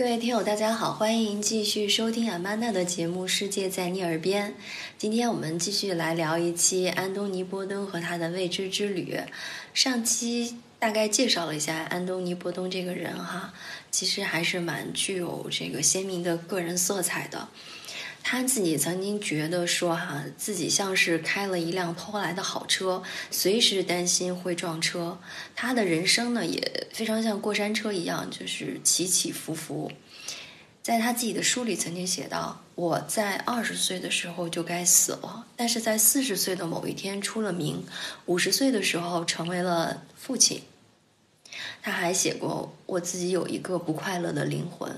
各位听友，大家好，欢迎继续收听阿曼达的节目《世界在你耳边》。今天我们继续来聊一期安东尼·波登和他的未知之旅。上期大概介绍了一下安东尼·波登这个人哈，其实还是蛮具有这个鲜明的个人色彩的。他自己曾经觉得说哈，自己像是开了一辆偷来的好车，随时担心会撞车。他的人生呢，也非常像过山车一样，就是起起伏伏。在他自己的书里曾经写到：“我在二十岁的时候就该死了，但是在四十岁的某一天出了名，五十岁的时候成为了父亲。”他还写过：“我自己有一个不快乐的灵魂。”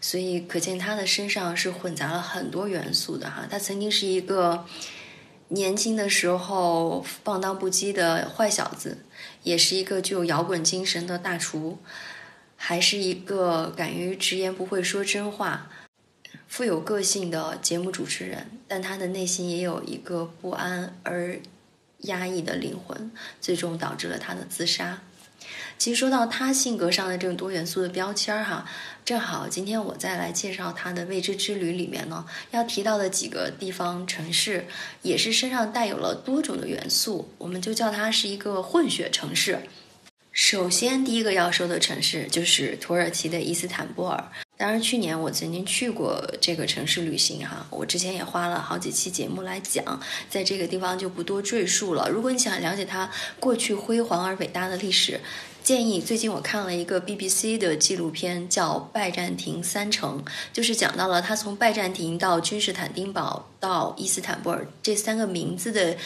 所以可见他的身上是混杂了很多元素的哈。他曾经是一个年轻的时候放荡不羁的坏小子，也是一个具有摇滚精神的大厨，还是一个敢于直言不讳说真话、富有个性的节目主持人。但他的内心也有一个不安而压抑的灵魂，最终导致了他的自杀。其实说到他性格上的这种多元素的标签儿哈，正好今天我再来介绍他的未知之旅里面呢，要提到的几个地方城市，也是身上带有了多种的元素，我们就叫它是一个混血城市。首先，第一个要说的城市就是土耳其的伊斯坦布尔。当然，去年我曾经去过这个城市旅行哈，我之前也花了好几期节目来讲，在这个地方就不多赘述了。如果你想了解它过去辉煌而伟大的历史，建议最近我看了一个 BBC 的纪录片，叫《拜占庭三城》，就是讲到了它从拜占庭到君士坦丁堡到伊斯坦布尔这三个名字的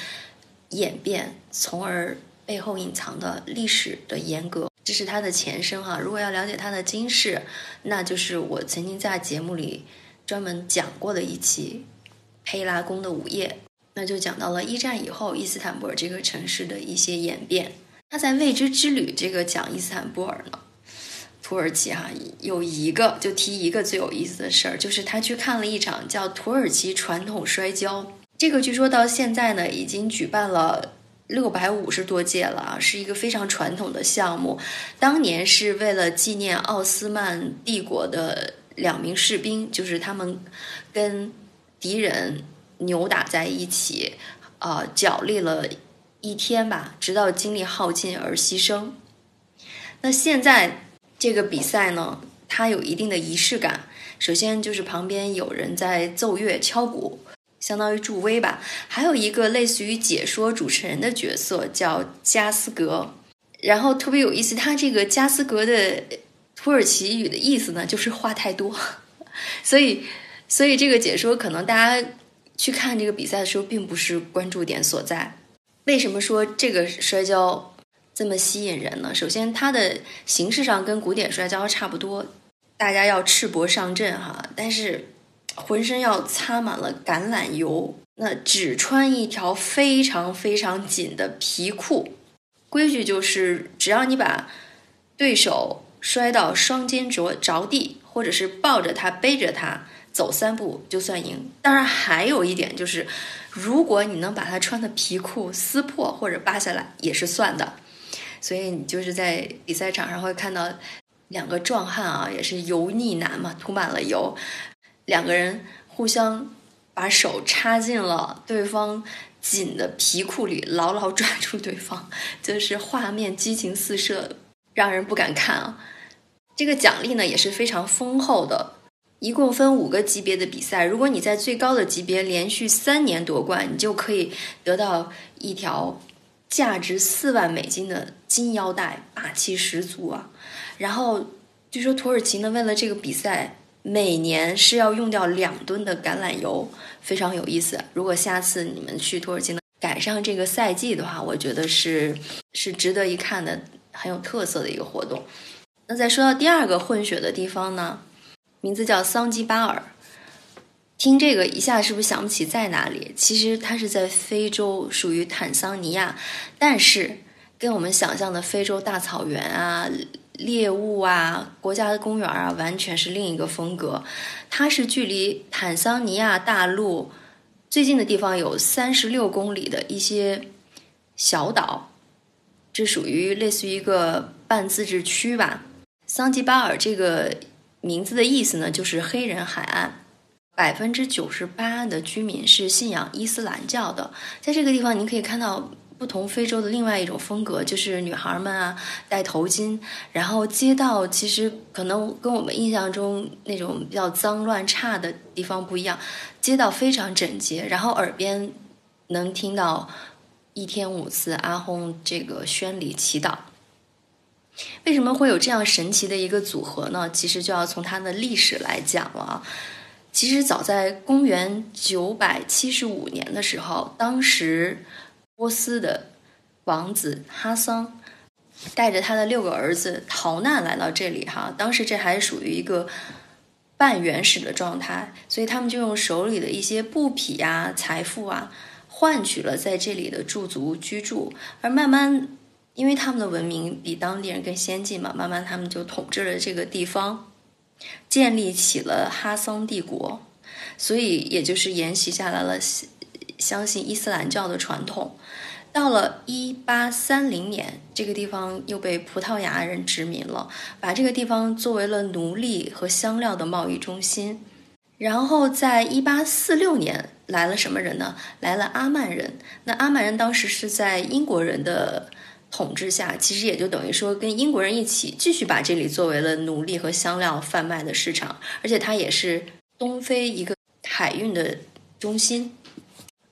演变，从而。背后隐藏的历史的严格，这是他的前身哈。如果要了解他的今世，那就是我曾经在节目里专门讲过的一期《佩拉宫的午夜》，那就讲到了一战以后伊斯坦布尔这个城市的一些演变。那在未知之旅这个讲伊斯坦布尔呢，土耳其哈有一个就提一个最有意思的事儿，就是他去看了一场叫土耳其传统摔跤，这个据说到现在呢已经举办了。六百五十多届了啊，是一个非常传统的项目。当年是为了纪念奥斯曼帝国的两名士兵，就是他们跟敌人扭打在一起，啊，角力了一天吧，直到精力耗尽而牺牲。那现在这个比赛呢，它有一定的仪式感。首先就是旁边有人在奏乐敲鼓。相当于助威吧，还有一个类似于解说主持人的角色叫加斯格，然后特别有意思，他这个加斯格的土耳其语的意思呢，就是话太多，所以，所以这个解说可能大家去看这个比赛的时候，并不是关注点所在。为什么说这个摔跤这么吸引人呢？首先，它的形式上跟古典摔跤差不多，大家要赤膊上阵哈，但是。浑身要擦满了橄榄油，那只穿一条非常非常紧的皮裤。规矩就是，只要你把对手摔到双肩着着地，或者是抱着他背着他走三步，就算赢。当然，还有一点就是，如果你能把他穿的皮裤撕破或者扒下来，也是算的。所以你就是在比赛场上会看到两个壮汉啊，也是油腻男嘛，涂满了油。两个人互相把手插进了对方紧的皮裤里，牢牢抓住对方，就是画面激情四射，让人不敢看啊。这个奖励呢也是非常丰厚的，一共分五个级别的比赛，如果你在最高的级别连续三年夺冠，你就可以得到一条价值四万美金的金腰带，霸气十足啊。然后据说土耳其呢为了这个比赛。每年是要用掉两吨的橄榄油，非常有意思。如果下次你们去土耳其呢，赶上这个赛季的话，我觉得是是值得一看的，很有特色的一个活动。那再说到第二个混血的地方呢，名字叫桑基巴尔。听这个一下是不是想不起在哪里？其实它是在非洲，属于坦桑尼亚，但是跟我们想象的非洲大草原啊。猎物啊，国家的公园啊，完全是另一个风格。它是距离坦桑尼亚大陆最近的地方有三十六公里的一些小岛，这属于类似于一个半自治区吧。桑吉巴尔这个名字的意思呢，就是黑人海岸。百分之九十八的居民是信仰伊斯兰教的。在这个地方，您可以看到不同非洲的另外一种风格，就是女孩们啊戴头巾，然后街道其实可能跟我们印象中那种比较脏乱差的地方不一样，街道非常整洁，然后耳边能听到一天五次阿訇这个宣礼祈祷。为什么会有这样神奇的一个组合呢？其实就要从它的历史来讲了啊。其实早在公元九百七十五年的时候，当时波斯的王子哈桑带着他的六个儿子逃难来到这里。哈，当时这还属于一个半原始的状态，所以他们就用手里的一些布匹呀、财富啊，换取了在这里的驻足居住。而慢慢，因为他们的文明比当地人更先进嘛，慢慢他们就统治了这个地方。建立起了哈桑帝国，所以也就是沿袭下来了相信伊斯兰教的传统。到了一八三零年，这个地方又被葡萄牙人殖民了，把这个地方作为了奴隶和香料的贸易中心。然后在一八四六年来了什么人呢？来了阿曼人。那阿曼人当时是在英国人的。统治下，其实也就等于说跟英国人一起继续把这里作为了奴隶和香料贩卖的市场，而且它也是东非一个海运的中心。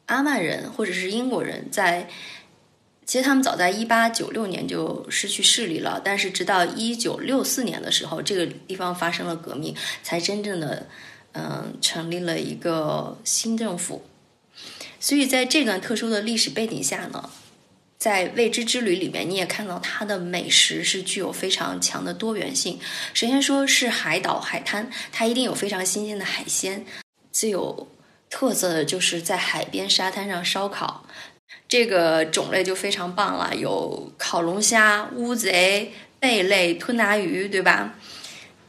阿曼人或者是英国人在，其实他们早在一八九六年就失去势力了，但是直到一九六四年的时候，这个地方发生了革命，才真正的嗯成立了一个新政府。所以在这段特殊的历史背景下呢。在未知之旅里面，你也看到它的美食是具有非常强的多元性。首先说是海岛海滩，它一定有非常新鲜的海鲜。自有特色的就是在海边沙滩上烧烤，这个种类就非常棒了，有烤龙虾、乌贼、贝类、吞拿鱼，对吧？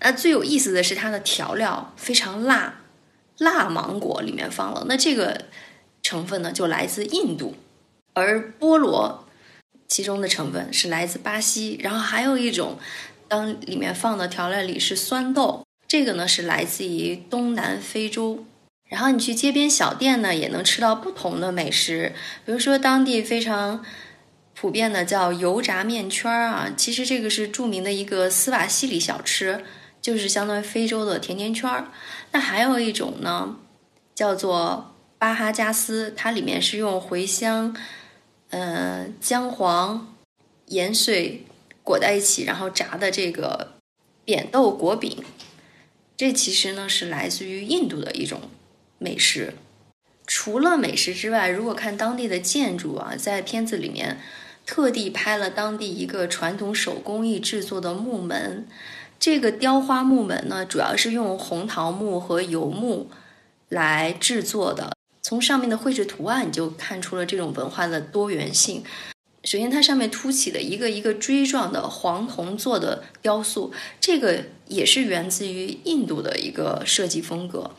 那最有意思的是它的调料非常辣，辣芒果里面放了，那这个成分呢就来自印度，而菠萝。其中的成分是来自巴西，然后还有一种，当里面放的调料里是酸豆，这个呢是来自于东南非洲。然后你去街边小店呢，也能吃到不同的美食，比如说当地非常普遍的叫油炸面圈儿啊，其实这个是著名的一个斯瓦西里小吃，就是相当于非洲的甜甜圈儿。那还有一种呢，叫做巴哈加斯，它里面是用茴香。嗯，姜黄、盐碎裹在一起，然后炸的这个扁豆果饼，这其实呢是来自于印度的一种美食。除了美食之外，如果看当地的建筑啊，在片子里面特地拍了当地一个传统手工艺制作的木门。这个雕花木门呢，主要是用红桃木和油木来制作的。从上面的绘制图案，你就看出了这种文化的多元性。首先，它上面凸起的一个一个锥状的黄铜做的雕塑，这个也是源自于印度的一个设计风格。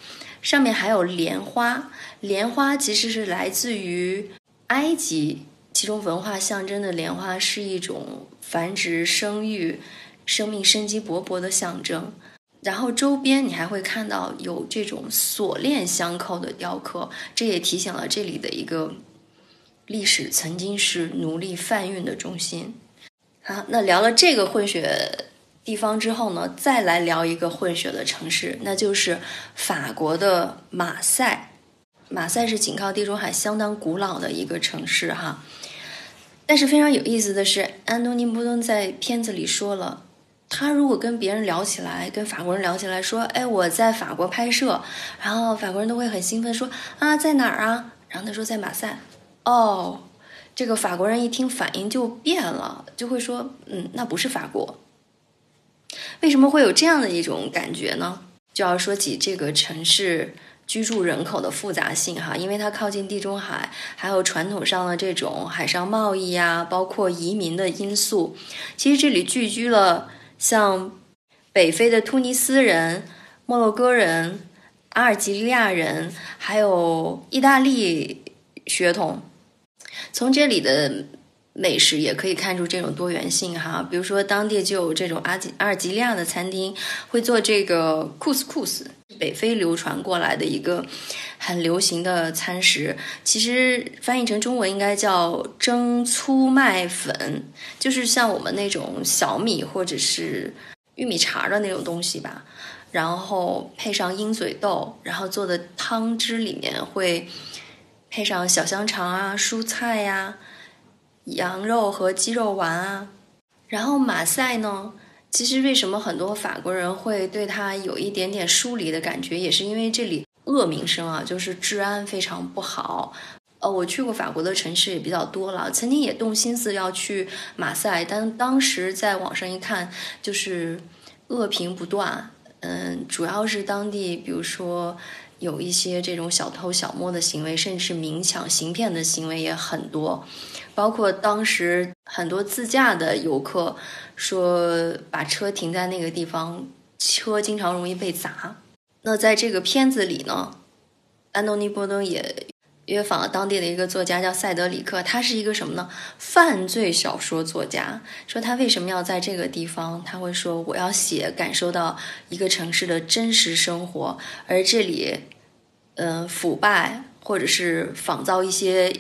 上面还有莲花，莲花其实是来自于埃及，其中文化象征的莲花是一种繁殖、生育、生命生机勃勃的象征。然后周边你还会看到有这种锁链相扣的雕刻，这也提醒了这里的一个历史曾经是奴隶贩运的中心。好，那聊了这个混血地方之后呢，再来聊一个混血的城市，那就是法国的马赛。马赛是紧靠地中海相当古老的一个城市哈，但是非常有意思的是，安东尼·波登在片子里说了。他如果跟别人聊起来，跟法国人聊起来，说：“哎，我在法国拍摄。”然后法国人都会很兴奋，说：“啊，在哪儿啊？”然后他说：“在马赛。”哦，这个法国人一听反应就变了，就会说：“嗯，那不是法国。”为什么会有这样的一种感觉呢？就要说起这个城市居住人口的复杂性哈，因为它靠近地中海，还有传统上的这种海上贸易呀，包括移民的因素。其实这里聚居了。像北非的突尼斯人、摩洛哥人、阿尔及利亚人，还有意大利血统，从这里的美食也可以看出这种多元性哈。比如说，当地就有这种阿吉阿尔及利亚的餐厅会做这个库斯库斯，北非流传过来的一个很流行的餐食。其实翻译成中文应该叫蒸粗麦粉，就是像我们那种小米或者是玉米碴的那种东西吧。然后配上鹰嘴豆，然后做的汤汁里面会配上小香肠啊、蔬菜呀、羊肉和鸡肉丸啊。然后马赛呢，其实为什么很多法国人会对它有一点点疏离的感觉，也是因为这里恶名声啊，就是治安非常不好。呃，我去过法国的城市也比较多了，曾经也动心思要去马赛，但当时在网上一看，就是恶评不断。嗯，主要是当地，比如说有一些这种小偷小摸的行为，甚至明抢行骗的行为也很多。包括当时很多自驾的游客说，把车停在那个地方，车经常容易被砸。那在这个片子里呢，安东尼·波登也。约访了当地的一个作家，叫塞德里克。他是一个什么呢？犯罪小说作家。说他为什么要在这个地方？他会说：“我要写感受到一个城市的真实生活，而这里，嗯，腐败或者是仿造一些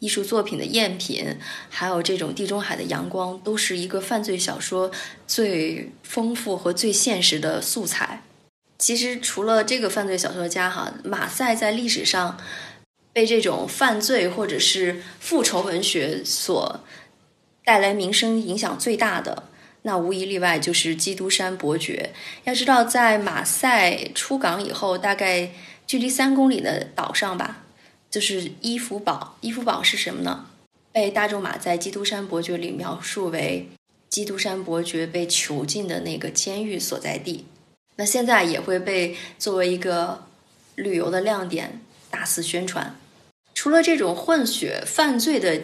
艺术作品的赝品，还有这种地中海的阳光，都是一个犯罪小说最丰富和最现实的素材。其实，除了这个犯罪小说家，哈，马赛在历史上。”被这种犯罪或者是复仇文学所带来名声影响最大的，那无一例外就是基督山伯爵。要知道，在马赛出港以后，大概距离三公里的岛上吧，就是伊夫堡。伊夫堡是什么呢？被大仲马在《基督山伯爵》里描述为基督山伯爵被囚禁的那个监狱所在地。那现在也会被作为一个旅游的亮点。大肆宣传，除了这种混血犯罪的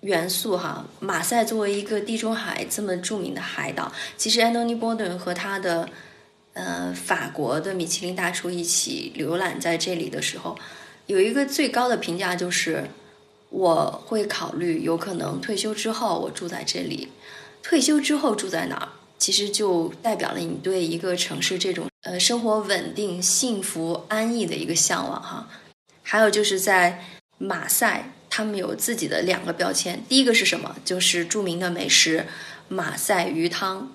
元素，哈，马赛作为一个地中海这么著名的海岛，其实安东尼·波顿和他的呃法国的米其林大厨一起浏览在这里的时候，有一个最高的评价就是，我会考虑有可能退休之后我住在这里，退休之后住在哪儿，其实就代表了你对一个城市这种。呃，生活稳定、幸福、安逸的一个向往哈。还有就是在马赛，他们有自己的两个标签。第一个是什么？就是著名的美食马赛鱼汤。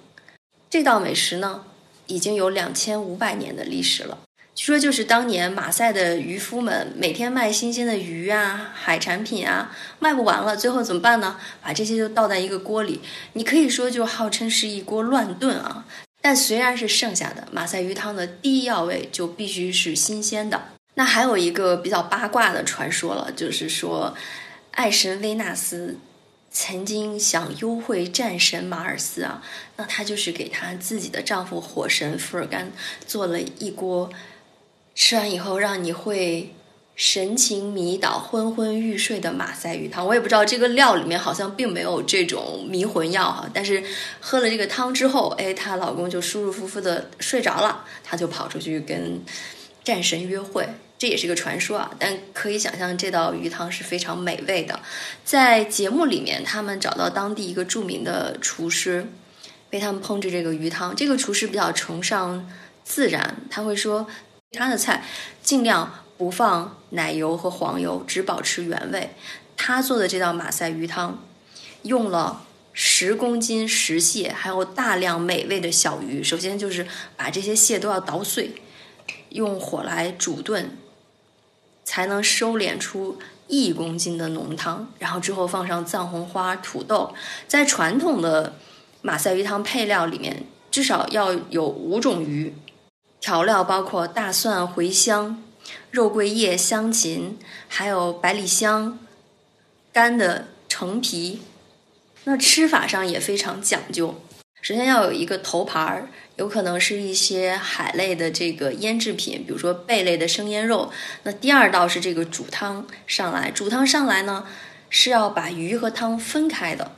这道美食呢，已经有两千五百年的历史了。据说就是当年马赛的渔夫们每天卖新鲜的鱼啊、海产品啊，卖不完了，最后怎么办呢？把这些都倒在一个锅里，你可以说就号称是一锅乱炖啊。但虽然是剩下的马赛鱼汤的第一要位就必须是新鲜的。那还有一个比较八卦的传说了，就是说，爱神维纳斯曾经想幽会战神马尔斯啊，那她就是给她自己的丈夫火神福尔甘做了一锅，吃完以后让你会。神情迷倒、昏昏欲睡的马赛鱼汤，我也不知道这个料里面好像并没有这种迷魂药哈。但是喝了这个汤之后，哎，她老公就舒舒服服的睡着了，她就跑出去跟战神约会，这也是个传说啊。但可以想象这道鱼汤是非常美味的。在节目里面，他们找到当地一个著名的厨师，为他们烹制这个鱼汤。这个厨师比较崇尚自然，他会说他的菜尽量。不放奶油和黄油，只保持原味。他做的这道马赛鱼汤，用了十公斤石蟹，还有大量美味的小鱼。首先就是把这些蟹都要捣碎，用火来煮炖，才能收敛出一公斤的浓汤。然后之后放上藏红花、土豆。在传统的马赛鱼汤配料里面，至少要有五种鱼，调料包括大蒜、茴香。肉桂叶、香芹，还有百里香、干的橙皮，那吃法上也非常讲究。首先要有一个头盘儿，有可能是一些海类的这个腌制品，比如说贝类的生腌肉。那第二道是这个煮汤上来，煮汤上来呢是要把鱼和汤分开的，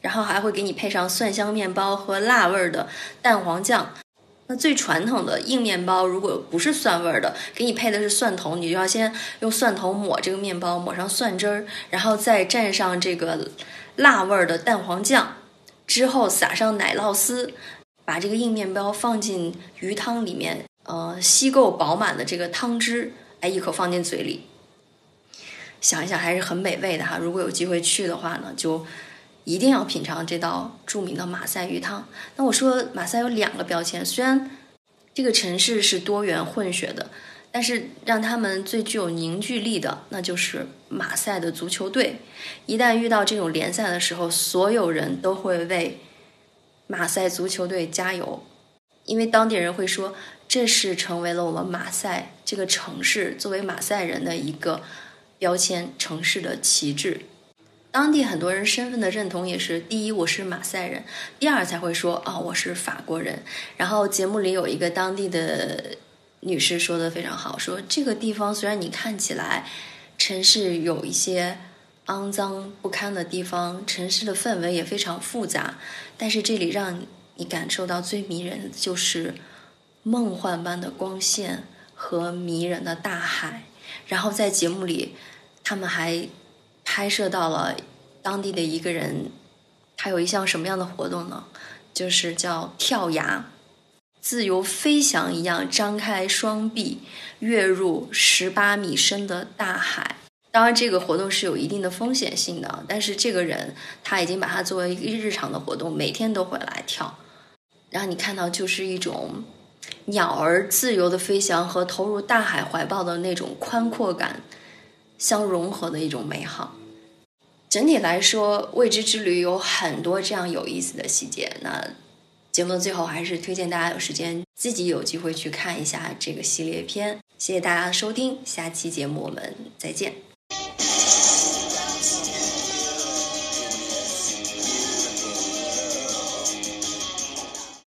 然后还会给你配上蒜香面包和辣味儿的蛋黄酱。那最传统的硬面包，如果不是蒜味儿的，给你配的是蒜头，你就要先用蒜头抹这个面包，抹上蒜汁儿，然后再蘸上这个辣味儿的蛋黄酱，之后撒上奶酪丝，把这个硬面包放进鱼汤里面，呃，吸够饱满的这个汤汁，哎，一口放进嘴里，想一想还是很美味的哈。如果有机会去的话呢，就。一定要品尝这道著名的马赛鱼汤。那我说马赛有两个标签，虽然这个城市是多元混血的，但是让他们最具有凝聚力的，那就是马赛的足球队。一旦遇到这种联赛的时候，所有人都会为马赛足球队加油，因为当地人会说，这是成为了我们马赛这个城市作为马赛人的一个标签，城市的旗帜。当地很多人身份的认同也是：第一，我是马赛人；第二，才会说哦，我是法国人。然后节目里有一个当地的女士说的非常好，说这个地方虽然你看起来城市有一些肮脏不堪的地方，城市的氛围也非常复杂，但是这里让你感受到最迷人的就是梦幻般的光线和迷人的大海。然后在节目里，他们还。拍摄到了当地的一个人，他有一项什么样的活动呢？就是叫跳崖，自由飞翔一样张开双臂，跃入十八米深的大海。当然，这个活动是有一定的风险性的，但是这个人他已经把它作为一个日常的活动，每天都会来跳。让你看到就是一种鸟儿自由的飞翔和投入大海怀抱的那种宽阔感相融合的一种美好。整体来说，未知之旅有很多这样有意思的细节。那节目的最后，还是推荐大家有时间自己有机会去看一下这个系列片。谢谢大家的收听，下期节目我们再见。